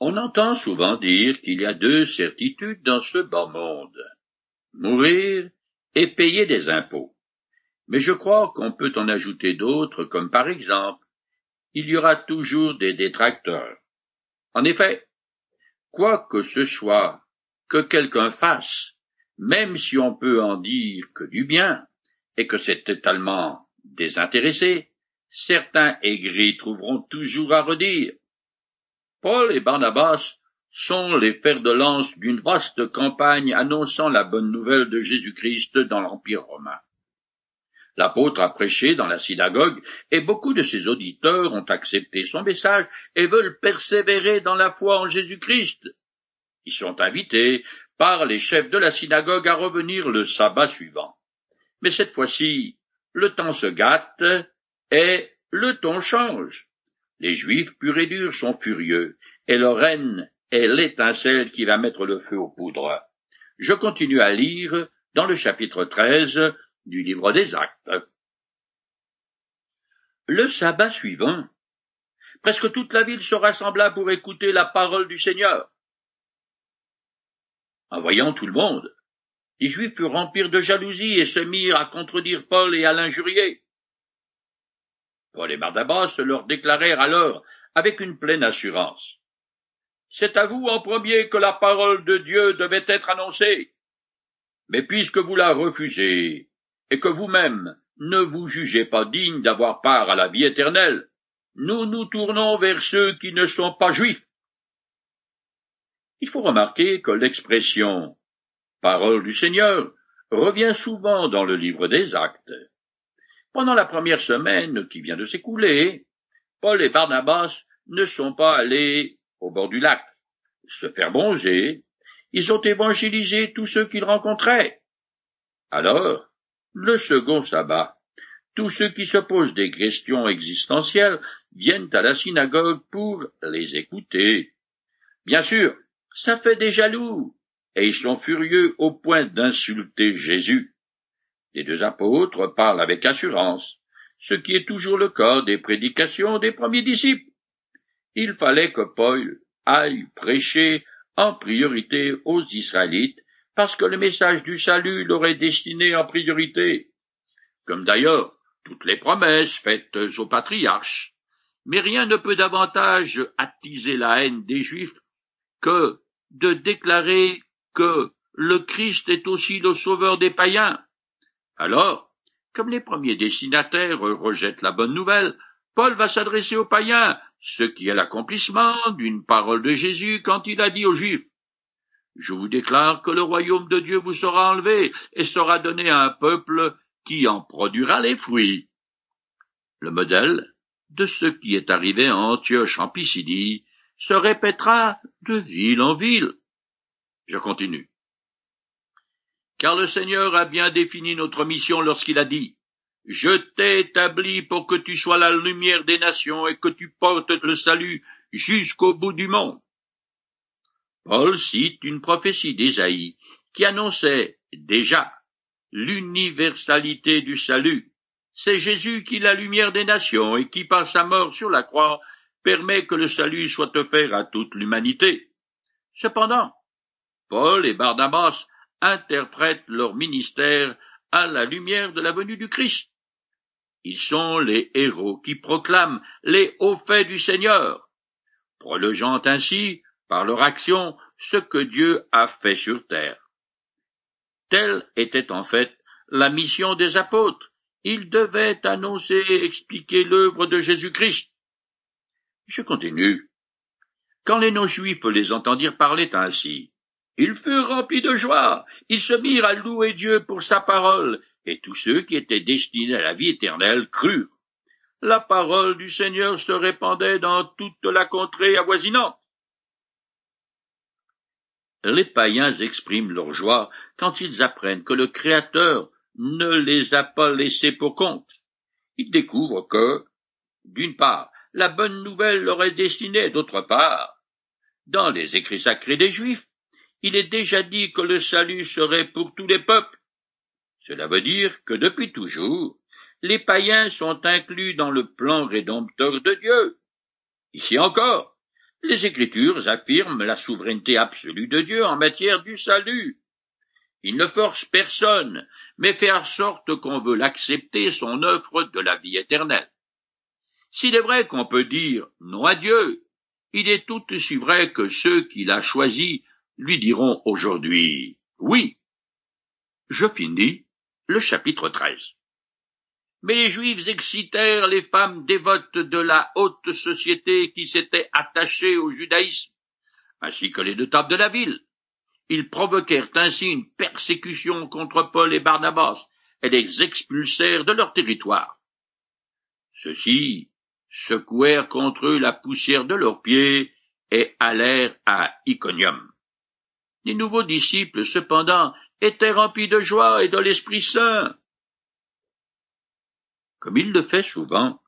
On entend souvent dire qu'il y a deux certitudes dans ce bas monde. Mourir et payer des impôts. Mais je crois qu'on peut en ajouter d'autres, comme par exemple, il y aura toujours des détracteurs. En effet, quoi que ce soit que quelqu'un fasse, même si on peut en dire que du bien, et que c'est totalement désintéressé, certains aigris trouveront toujours à redire. Paul et Barnabas sont les fers de lance d'une vaste campagne annonçant la bonne nouvelle de Jésus-Christ dans l'Empire romain. L'apôtre a prêché dans la synagogue, et beaucoup de ses auditeurs ont accepté son message et veulent persévérer dans la foi en Jésus-Christ. Ils sont invités par les chefs de la synagogue à revenir le sabbat suivant. Mais cette fois-ci, le temps se gâte et le ton change. Les Juifs purs et durs sont furieux, et leur haine est l'étincelle qui va mettre le feu aux poudres. Je continue à lire dans le chapitre 13 du livre des Actes. Le sabbat suivant, presque toute la ville se rassembla pour écouter la parole du Seigneur. En voyant tout le monde, les Juifs furent remplir de jalousie et se mirent à contredire Paul et à l'injurier. Paul et Barnabas leur déclarèrent alors avec une pleine assurance. C'est à vous en premier que la parole de Dieu devait être annoncée. Mais puisque vous la refusez, et que vous-même ne vous jugez pas digne d'avoir part à la vie éternelle, nous nous tournons vers ceux qui ne sont pas juifs. Il faut remarquer que l'expression parole du Seigneur revient souvent dans le livre des actes. Pendant la première semaine qui vient de s'écouler, Paul et Barnabas ne sont pas allés au bord du lac se faire bronzer, ils ont évangélisé tous ceux qu'ils rencontraient. Alors, le second sabbat, tous ceux qui se posent des questions existentielles viennent à la synagogue pour les écouter. Bien sûr, ça fait des jaloux, et ils sont furieux au point d'insulter Jésus. Les deux apôtres parlent avec assurance, ce qui est toujours le cas des prédications des premiers disciples. Il fallait que Paul aille prêcher en priorité aux Israélites, parce que le message du salut leur est destiné en priorité, comme d'ailleurs toutes les promesses faites aux patriarches. Mais rien ne peut davantage attiser la haine des Juifs que de déclarer que le Christ est aussi le sauveur des païens. Alors, comme les premiers destinataires rejettent la bonne nouvelle, Paul va s'adresser aux païens, ce qui est l'accomplissement d'une parole de Jésus quand il a dit aux Juifs Je vous déclare que le royaume de Dieu vous sera enlevé et sera donné à un peuple qui en produira les fruits. Le modèle de ce qui est arrivé à Antioche en Pisidie se répétera de ville en ville. Je continue. Car le Seigneur a bien défini notre mission lorsqu'il a dit Je t'ai établi pour que tu sois la lumière des nations et que tu portes le salut jusqu'au bout du monde. Paul cite une prophétie d'Ésaïe qui annonçait déjà l'universalité du salut. C'est Jésus qui est la lumière des nations et qui, par sa mort sur la croix, permet que le salut soit offert à toute l'humanité. Cependant, Paul et Barnabas interprètent leur ministère à la lumière de la venue du Christ. Ils sont les héros qui proclament les hauts faits du Seigneur, prolongeant ainsi, par leur action, ce que Dieu a fait sur terre. Telle était en fait la mission des apôtres. Ils devaient annoncer et expliquer l'œuvre de Jésus-Christ. Je continue. Quand les non-juifs les entendirent parler ainsi, ils furent remplis de joie, ils se mirent à louer Dieu pour sa parole, et tous ceux qui étaient destinés à la vie éternelle crurent. La parole du Seigneur se répandait dans toute la contrée avoisinante. Les païens expriment leur joie quand ils apprennent que le Créateur ne les a pas laissés pour compte. Ils découvrent que, d'une part, la bonne nouvelle leur est destinée, d'autre part, dans les écrits sacrés des Juifs, il est déjà dit que le salut serait pour tous les peuples. Cela veut dire que depuis toujours, les païens sont inclus dans le plan rédempteur de Dieu. Ici encore, Les Écritures affirment la souveraineté absolue de Dieu en matière du salut. Il ne force personne, mais fait en sorte qu'on veut l'accepter son œuvre de la vie éternelle. S'il est vrai qu'on peut dire non à Dieu, il est tout aussi vrai que ceux qui l'a choisi lui diront aujourd'hui oui. Je finis le chapitre 13. Mais les Juifs excitèrent les femmes dévotes de la haute société qui s'étaient attachées au judaïsme, ainsi que les notables de la ville. Ils provoquèrent ainsi une persécution contre Paul et Barnabas, et les expulsèrent de leur territoire. Ceux-ci secouèrent contre eux la poussière de leurs pieds et allèrent à Iconium. Les nouveaux disciples, cependant, étaient remplis de joie et de l'Esprit Saint. Comme il le fait souvent,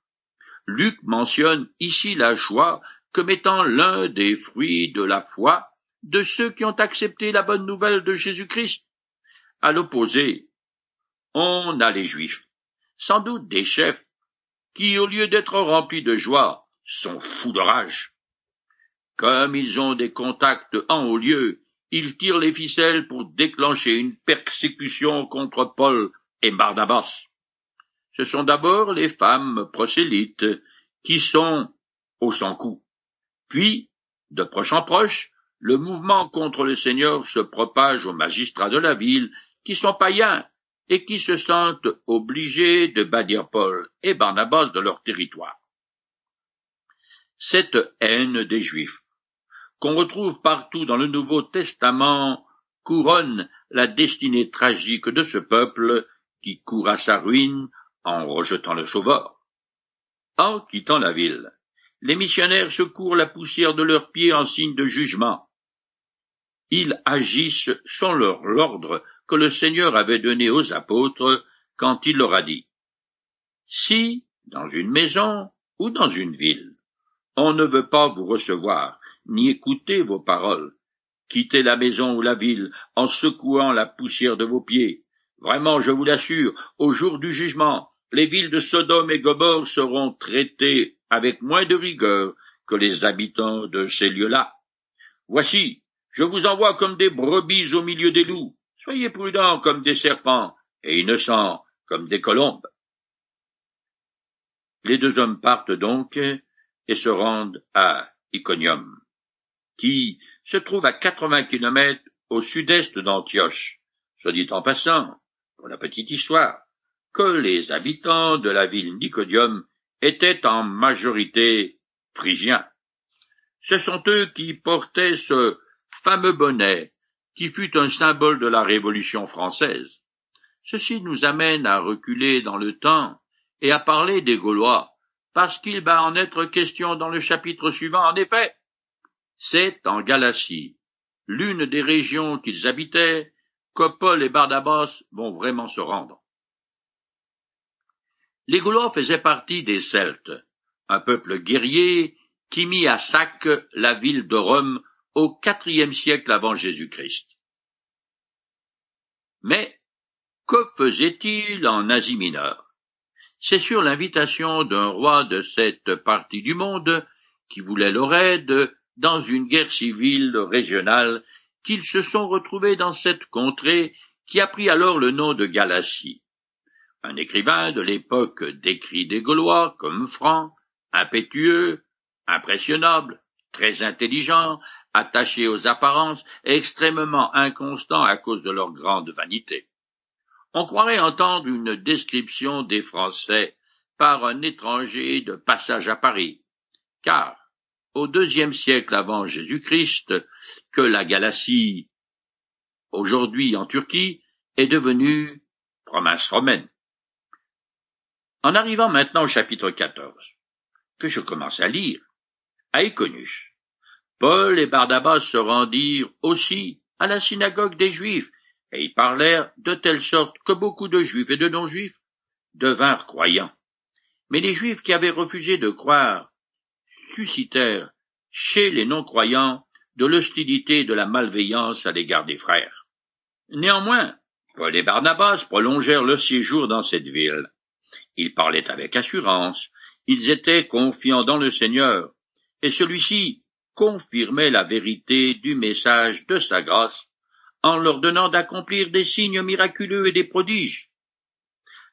Luc mentionne ici la joie comme étant l'un des fruits de la foi de ceux qui ont accepté la bonne nouvelle de Jésus-Christ. À l'opposé, on a les Juifs, sans doute des chefs, qui, au lieu d'être remplis de joie, sont fous de rage. Comme ils ont des contacts en haut lieu ils tirent les ficelles pour déclencher une persécution contre Paul et Barnabas. Ce sont d'abord les femmes prosélytes qui sont au sans-coup. Puis, de proche en proche, le mouvement contre le Seigneur se propage aux magistrats de la ville qui sont païens et qui se sentent obligés de bannir Paul et Barnabas de leur territoire. Cette haine des Juifs qu'on retrouve partout dans le Nouveau Testament, couronne la destinée tragique de ce peuple qui court à sa ruine en rejetant le Sauveur. En quittant la ville, les missionnaires secourent la poussière de leurs pieds en signe de jugement. Ils agissent sans leur l'ordre que le Seigneur avait donné aux apôtres quand il leur a dit Si, dans une maison ou dans une ville, on ne veut pas vous recevoir, ni écouter vos paroles. Quittez la maison ou la ville en secouant la poussière de vos pieds. Vraiment, je vous l'assure, au jour du jugement, les villes de Sodome et Gomorre seront traitées avec moins de rigueur que les habitants de ces lieux-là. Voici, je vous envoie comme des brebis au milieu des loups. Soyez prudents comme des serpents et innocents comme des colombes. Les deux hommes partent donc et se rendent à Iconium qui se trouve à 80 kilomètres au sud-est d'Antioche. Soit dit en passant, pour la petite histoire, que les habitants de la ville Nicodium étaient en majorité phrygiens. Ce sont eux qui portaient ce fameux bonnet qui fut un symbole de la Révolution française. Ceci nous amène à reculer dans le temps et à parler des Gaulois, parce qu'il va en être question dans le chapitre suivant. En effet, c'est en Galatie, l'une des régions qu'ils habitaient, que Paul et Barnabas vont vraiment se rendre. Les Gaulois faisaient partie des Celtes, un peuple guerrier qui mit à sac la ville de Rome au quatrième siècle avant Jésus-Christ. Mais que faisait-il en Asie mineure? C'est sur l'invitation d'un roi de cette partie du monde qui voulait leur aide dans une guerre civile régionale qu'ils se sont retrouvés dans cette contrée qui a pris alors le nom de Galatie. Un écrivain de l'époque décrit des Gaulois comme francs, impétueux, impressionnables, très intelligents, attachés aux apparences et extrêmement inconstants à cause de leur grande vanité. On croirait entendre une description des Français par un étranger de passage à Paris, car au deuxième siècle avant Jésus-Christ que la Galatie, aujourd'hui en Turquie, est devenue province romaine. En arrivant maintenant au chapitre 14, que je commence à lire, à Iconius, Paul et Barnabas se rendirent aussi à la synagogue des Juifs, et y parlèrent de telle sorte que beaucoup de Juifs et de non-Juifs devinrent croyants. Mais les Juifs qui avaient refusé de croire chez les non-croyants de l'hostilité et de la malveillance à l'égard des frères. Néanmoins, Paul et Barnabas prolongèrent leur séjour dans cette ville. Ils parlaient avec assurance, ils étaient confiants dans le Seigneur, et celui-ci confirmait la vérité du message de sa grâce en leur donnant d'accomplir des signes miraculeux et des prodiges.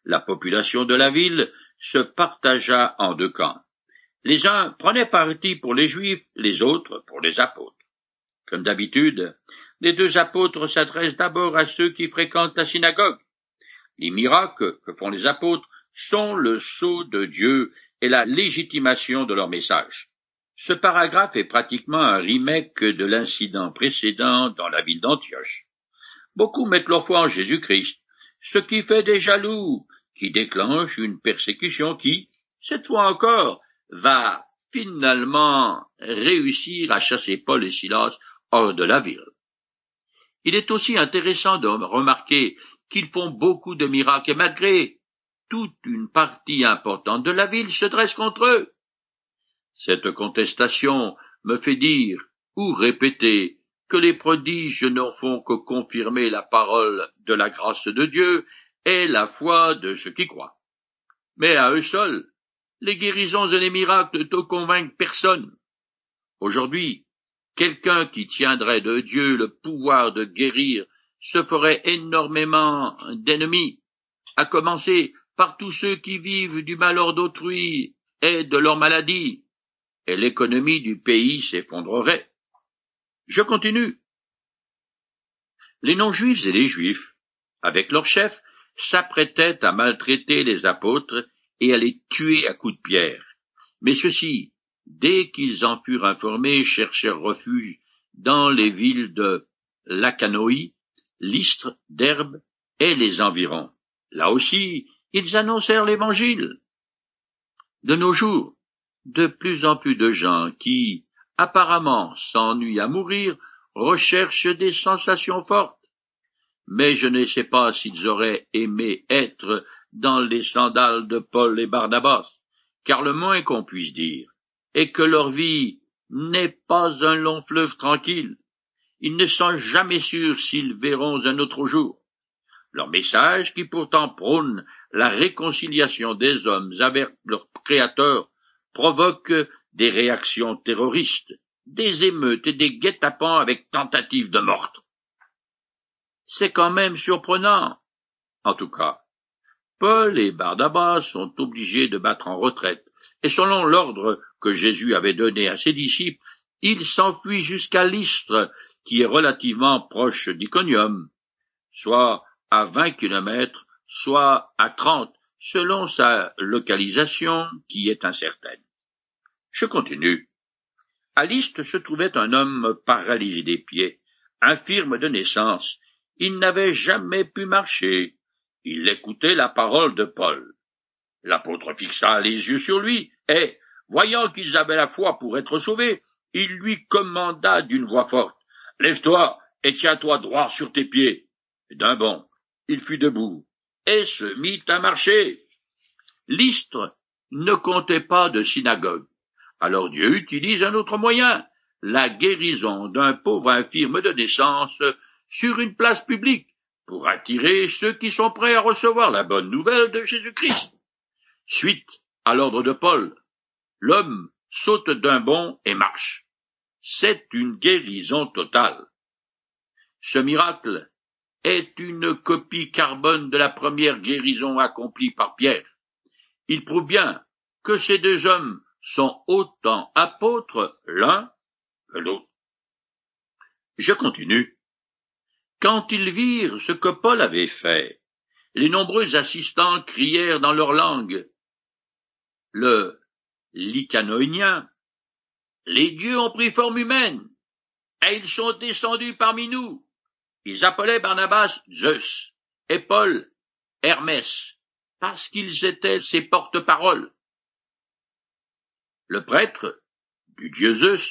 La population de la ville se partagea en deux camps. Les uns prenaient parti pour les Juifs, les autres pour les apôtres. Comme d'habitude, les deux apôtres s'adressent d'abord à ceux qui fréquentent la synagogue. Les miracles que font les apôtres sont le sceau de Dieu et la légitimation de leur message. Ce paragraphe est pratiquement un remake de l'incident précédent dans la ville d'Antioche. Beaucoup mettent leur foi en Jésus-Christ, ce qui fait des jaloux, qui déclenche une persécution qui, cette fois encore, va finalement réussir à chasser Paul et Silas hors de la ville. Il est aussi intéressant de remarquer qu'ils font beaucoup de miracles et malgré toute une partie importante de la ville se dresse contre eux. Cette contestation me fait dire ou répéter que les prodiges ne font que confirmer la parole de la grâce de Dieu et la foi de ceux qui croient. Mais à eux seuls, les guérisons et les miracles ne convainquent personne. Aujourd'hui, quelqu'un qui tiendrait de Dieu le pouvoir de guérir se ferait énormément d'ennemis, à commencer par tous ceux qui vivent du malheur d'autrui et de leur maladie, et l'économie du pays s'effondrerait. Je continue. Les non-juifs et les juifs, avec leurs chefs, s'apprêtaient à maltraiter les apôtres et à les tuer à coups de pierre. Mais ceux-ci, dès qu'ils en furent informés, cherchèrent refuge dans les villes de Lacanoï, Lystre, d'Herbe et les environs. Là aussi, ils annoncèrent l'Évangile. De nos jours, de plus en plus de gens qui, apparemment, s'ennuient à mourir, recherchent des sensations fortes. Mais je ne sais pas s'ils auraient aimé être dans les sandales de Paul et Barnabas, car le moins qu'on puisse dire est que leur vie n'est pas un long fleuve tranquille. Ils ne sont jamais sûrs s'ils verront un autre jour. Leur message, qui pourtant prône la réconciliation des hommes avec leur Créateur, provoque des réactions terroristes, des émeutes et des guet-apens avec tentatives de meurtre. C'est quand même surprenant. En tout cas, Paul et Barnabas sont obligés de battre en retraite, et selon l'ordre que Jésus avait donné à ses disciples, ils s'enfuient jusqu'à Lystre, qui est relativement proche d'Iconium, soit à vingt kilomètres, soit à trente, selon sa localisation qui est incertaine. Je continue. À Lystre se trouvait un homme paralysé des pieds, infirme de naissance. Il n'avait jamais pu marcher. Il écoutait la parole de Paul. L'apôtre fixa les yeux sur lui, et, voyant qu'ils avaient la foi pour être sauvés, il lui commanda d'une voix forte. Lève-toi et tiens-toi droit sur tes pieds. D'un bond, il fut debout, et se mit à marcher. L'Istre ne comptait pas de synagogue. Alors Dieu utilise un autre moyen, la guérison d'un pauvre infirme de naissance sur une place publique pour attirer ceux qui sont prêts à recevoir la bonne nouvelle de Jésus-Christ. Suite à l'ordre de Paul, l'homme saute d'un bond et marche. C'est une guérison totale. Ce miracle est une copie carbone de la première guérison accomplie par Pierre. Il prouve bien que ces deux hommes sont autant apôtres l'un que l'autre. Je continue. Quand ils virent ce que Paul avait fait, les nombreux assistants crièrent dans leur langue le lycanoïnien Les dieux ont pris forme humaine, et ils sont descendus parmi nous. Ils appelaient Barnabas Zeus et Paul Hermès, parce qu'ils étaient ses porte-paroles. Le prêtre du dieu Zeus,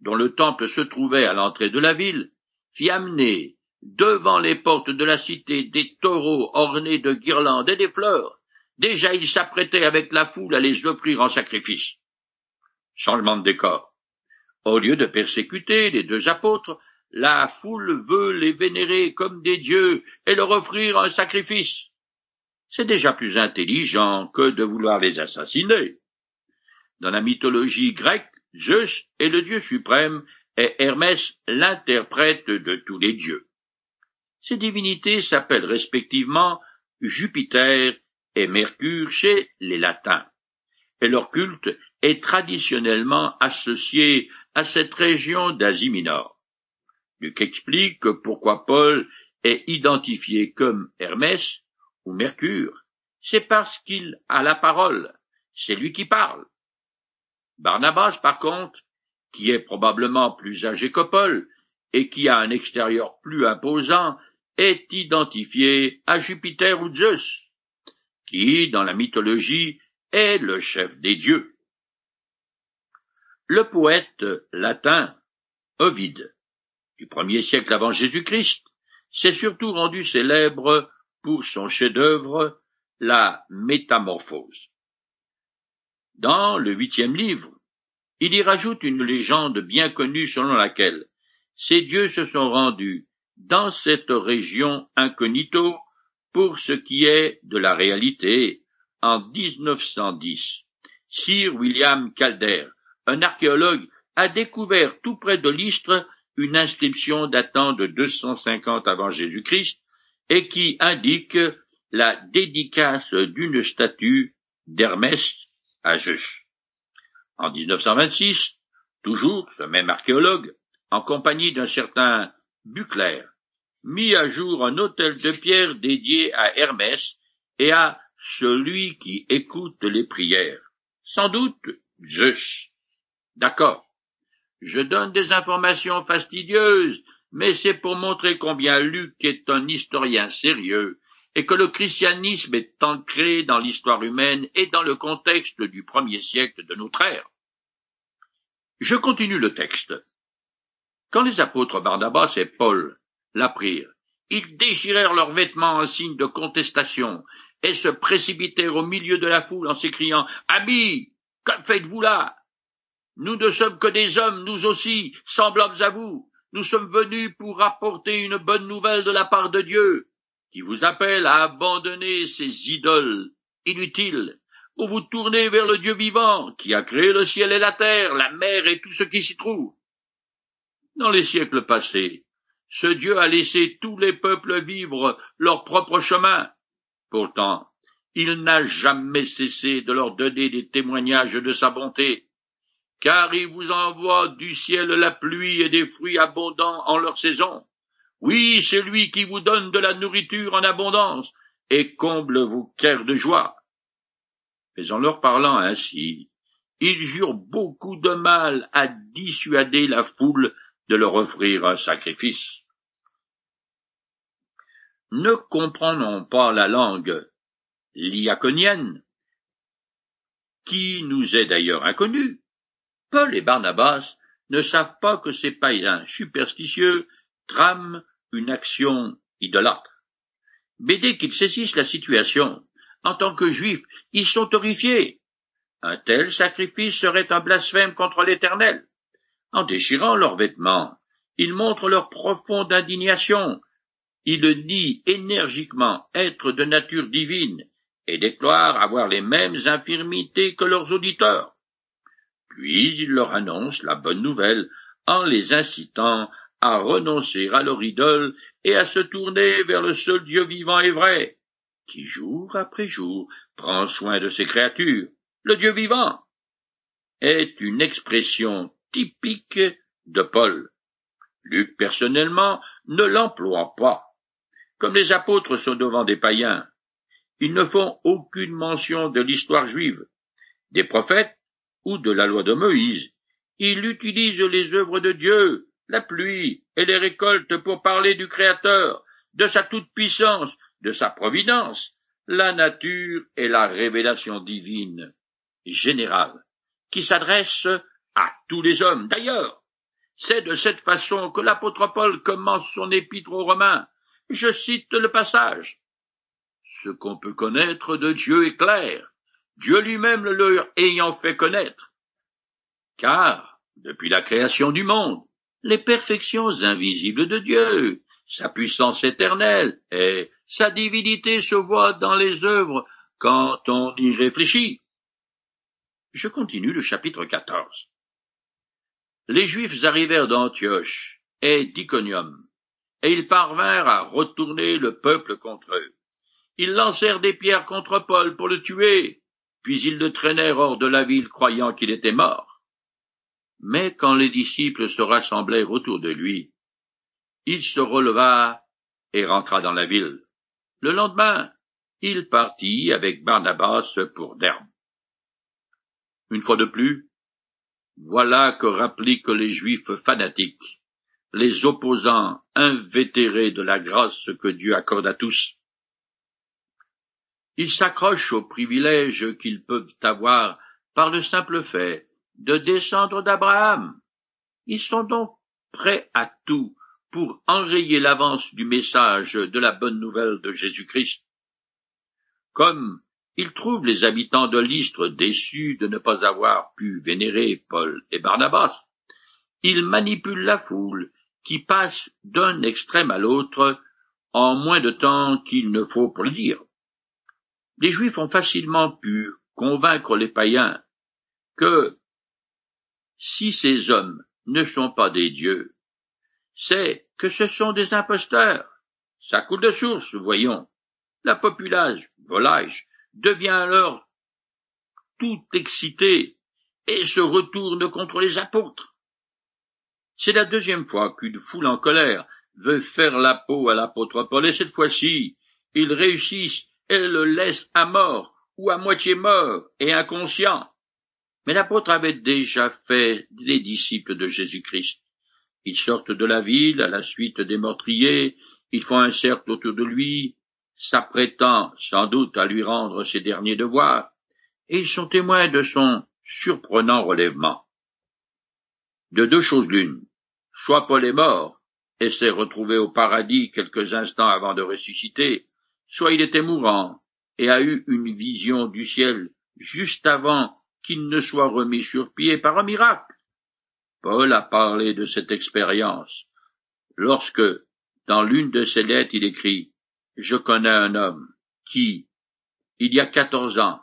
dont le temple se trouvait à l'entrée de la ville, fit amener devant les portes de la cité des taureaux ornés de guirlandes et des fleurs. Déjà il s'apprêtait avec la foule à les offrir en sacrifice. Changement de décor. Au lieu de persécuter les deux apôtres, la foule veut les vénérer comme des dieux et leur offrir un sacrifice. C'est déjà plus intelligent que de vouloir les assassiner. Dans la mythologie grecque, Zeus est le dieu suprême et Hermès l'interprète de tous les dieux. Ces divinités s'appellent respectivement Jupiter et Mercure chez les Latins, et leur culte est traditionnellement associé à cette région d'Asie mineure. Luc explique pourquoi Paul est identifié comme Hermès ou Mercure, c'est parce qu'il a la parole, c'est lui qui parle. Barnabas, par contre, qui est probablement plus âgé que Paul, et qui a un extérieur plus imposant, est identifié à Jupiter ou Zeus, qui, dans la mythologie, est le chef des dieux. Le poète latin Ovide, du premier siècle avant Jésus-Christ, s'est surtout rendu célèbre pour son chef-d'œuvre, la Métamorphose. Dans le huitième livre, il y rajoute une légende bien connue selon laquelle ces dieux se sont rendus dans cette région incognito pour ce qui est de la réalité en 1910. Sir William Calder, un archéologue, a découvert tout près de l'Istre une inscription datant de 250 avant Jésus-Christ et qui indique la dédicace d'une statue d'Hermès à Zeus. En 1926, toujours ce même archéologue, en compagnie d'un certain Bucler, mit à jour un autel de pierre dédié à Hermès et à celui qui écoute les prières. Sans doute Zeus. D'accord. Je donne des informations fastidieuses, mais c'est pour montrer combien Luc est un historien sérieux et que le christianisme est ancré dans l'histoire humaine et dans le contexte du premier siècle de notre ère. Je continue le texte. Quand les apôtres Barnabas et Paul l'apprirent, ils déchirèrent leurs vêtements en signe de contestation et se précipitèrent au milieu de la foule en s'écriant Amis, que faites-vous là? Nous ne sommes que des hommes, nous aussi, semblables à vous. Nous sommes venus pour apporter une bonne nouvelle de la part de Dieu qui vous appelle à abandonner ces idoles inutiles pour vous tourner vers le Dieu vivant qui a créé le ciel et la terre, la mer et tout ce qui s'y trouve. Dans les siècles passés, ce Dieu a laissé tous les peuples vivre leur propre chemin. Pourtant, il n'a jamais cessé de leur donner des témoignages de sa bonté, car il vous envoie du ciel la pluie et des fruits abondants en leur saison, oui, c'est lui qui vous donne de la nourriture en abondance et comble vos cœurs de joie. Mais en leur parlant ainsi, il jure beaucoup de mal à dissuader la foule de leur offrir un sacrifice. Ne comprenons pas la langue liaconienne, qui nous est d'ailleurs inconnue. Paul et Barnabas ne savent pas que ces païens superstitieux trame une action idolâtre. Mais dès qu'ils saisissent la situation, en tant que juifs, ils sont horrifiés. Un tel sacrifice serait un blasphème contre l'Éternel. En déchirant leurs vêtements, ils montrent leur profonde indignation. Ils nient énergiquement être de nature divine et déclarent avoir les mêmes infirmités que leurs auditeurs. Puis ils leur annoncent la bonne nouvelle en les incitant à renoncer à leur idole et à se tourner vers le seul Dieu vivant et vrai, qui jour après jour prend soin de ses créatures. Le Dieu vivant est une expression typique de Paul. Luc personnellement ne l'emploie pas. Comme les apôtres sont devant des païens, ils ne font aucune mention de l'histoire juive, des prophètes ou de la loi de Moïse. Il utilise les œuvres de Dieu la pluie et les récoltes pour parler du Créateur, de sa toute-puissance, de sa providence, la nature et la révélation divine générale, qui s'adresse à tous les hommes. D'ailleurs, c'est de cette façon que l'apôtre Paul commence son épître aux Romains. Je cite le passage. Ce qu'on peut connaître de Dieu est clair, Dieu lui-même le leur ayant fait connaître. Car, depuis la création du monde, les perfections invisibles de Dieu, sa puissance éternelle et sa divinité se voient dans les œuvres quand on y réfléchit. Je continue le chapitre 14. Les Juifs arrivèrent d'Antioche et d'Iconium, et ils parvinrent à retourner le peuple contre eux. Ils lancèrent des pierres contre Paul pour le tuer, puis ils le traînèrent hors de la ville croyant qu'il était mort. Mais quand les disciples se rassemblèrent autour de lui, il se releva et rentra dans la ville. Le lendemain, il partit avec Barnabas pour Derbe. Une fois de plus, voilà que rappliquent les juifs fanatiques, les opposants invétérés de la grâce que Dieu accorde à tous. Ils s'accrochent aux privilèges qu'ils peuvent avoir par le simple fait de descendre d'Abraham. Ils sont donc prêts à tout pour enrayer l'avance du message de la bonne nouvelle de Jésus-Christ. Comme ils trouvent les habitants de l'Istre déçus de ne pas avoir pu vénérer Paul et Barnabas, ils manipulent la foule qui passe d'un extrême à l'autre en moins de temps qu'il ne faut pour le dire. Les Juifs ont facilement pu convaincre les païens que si ces hommes ne sont pas des dieux, c'est que ce sont des imposteurs. Ça coule de source, voyons. La populace, volage, devient alors tout excité et se retourne contre les apôtres. C'est la deuxième fois qu'une foule en colère veut faire la peau à l'apôtre Paul, et cette fois-ci, ils réussissent et le laissent à mort, ou à moitié mort et inconscient. Mais l'apôtre avait déjà fait des disciples de Jésus-Christ. Ils sortent de la ville à la suite des meurtriers, ils font un cercle autour de lui, s'apprêtant sans doute à lui rendre ses derniers devoirs, et ils sont témoins de son surprenant relèvement. De deux choses l'une, soit Paul est mort et s'est retrouvé au paradis quelques instants avant de ressusciter, soit il était mourant et a eu une vision du ciel juste avant qu'il ne soit remis sur pied par un miracle. Paul a parlé de cette expérience lorsque, dans l'une de ses lettres, il écrit Je connais un homme qui, il y a quatorze ans,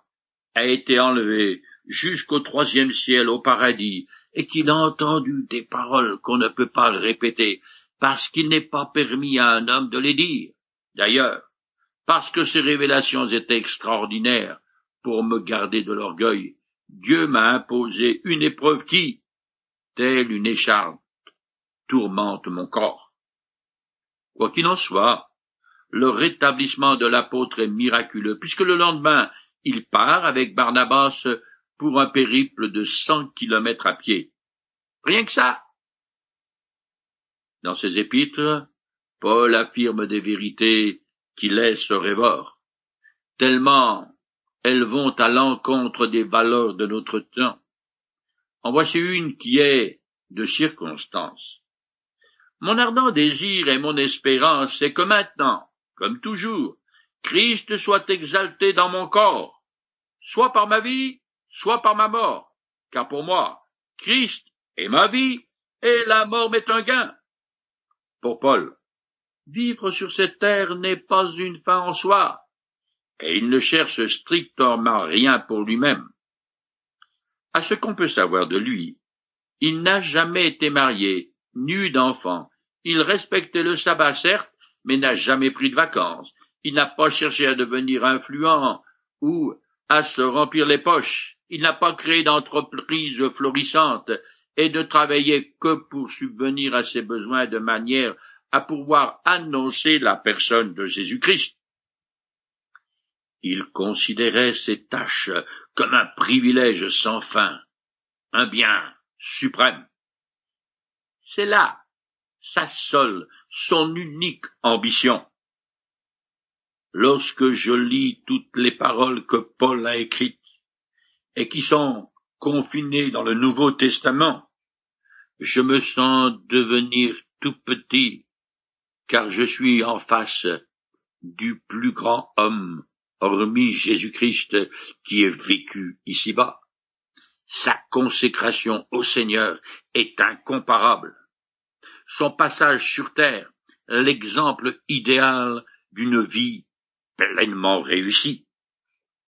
a été enlevé jusqu'au troisième ciel au paradis, et qu'il a entendu des paroles qu'on ne peut pas répéter, parce qu'il n'est pas permis à un homme de les dire. D'ailleurs, parce que ces révélations étaient extraordinaires, pour me garder de l'orgueil, Dieu m'a imposé une épreuve qui, telle une écharpe, tourmente mon corps. Quoi qu'il en soit, le rétablissement de l'apôtre est miraculeux, puisque le lendemain, il part avec Barnabas pour un périple de cent kilomètres à pied. Rien que ça. Dans ses épîtres, Paul affirme des vérités qui laissent rêveur, tellement elles vont à l'encontre des valeurs de notre temps. En voici une qui est de circonstance. Mon ardent désir et mon espérance, c'est que maintenant, comme toujours, Christ soit exalté dans mon corps, soit par ma vie, soit par ma mort, car pour moi, Christ est ma vie, et la mort m'est un gain. Pour Paul, vivre sur cette terre n'est pas une fin en soi, et il ne cherche strictement rien pour lui-même. À ce qu'on peut savoir de lui, il n'a jamais été marié, nu d'enfant. Il respectait le sabbat, certes, mais n'a jamais pris de vacances. Il n'a pas cherché à devenir influent ou à se remplir les poches. Il n'a pas créé d'entreprise florissante et de travailler que pour subvenir à ses besoins de manière à pouvoir annoncer la personne de Jésus-Christ. Il considérait ses tâches comme un privilège sans fin, un bien suprême. C'est là sa seule, son unique ambition. Lorsque je lis toutes les paroles que Paul a écrites et qui sont confinées dans le Nouveau Testament, je me sens devenir tout petit, car je suis en face du plus grand homme hormis Jésus-Christ qui est vécu ici-bas. Sa consécration au Seigneur est incomparable. Son passage sur terre, l'exemple idéal d'une vie pleinement réussie.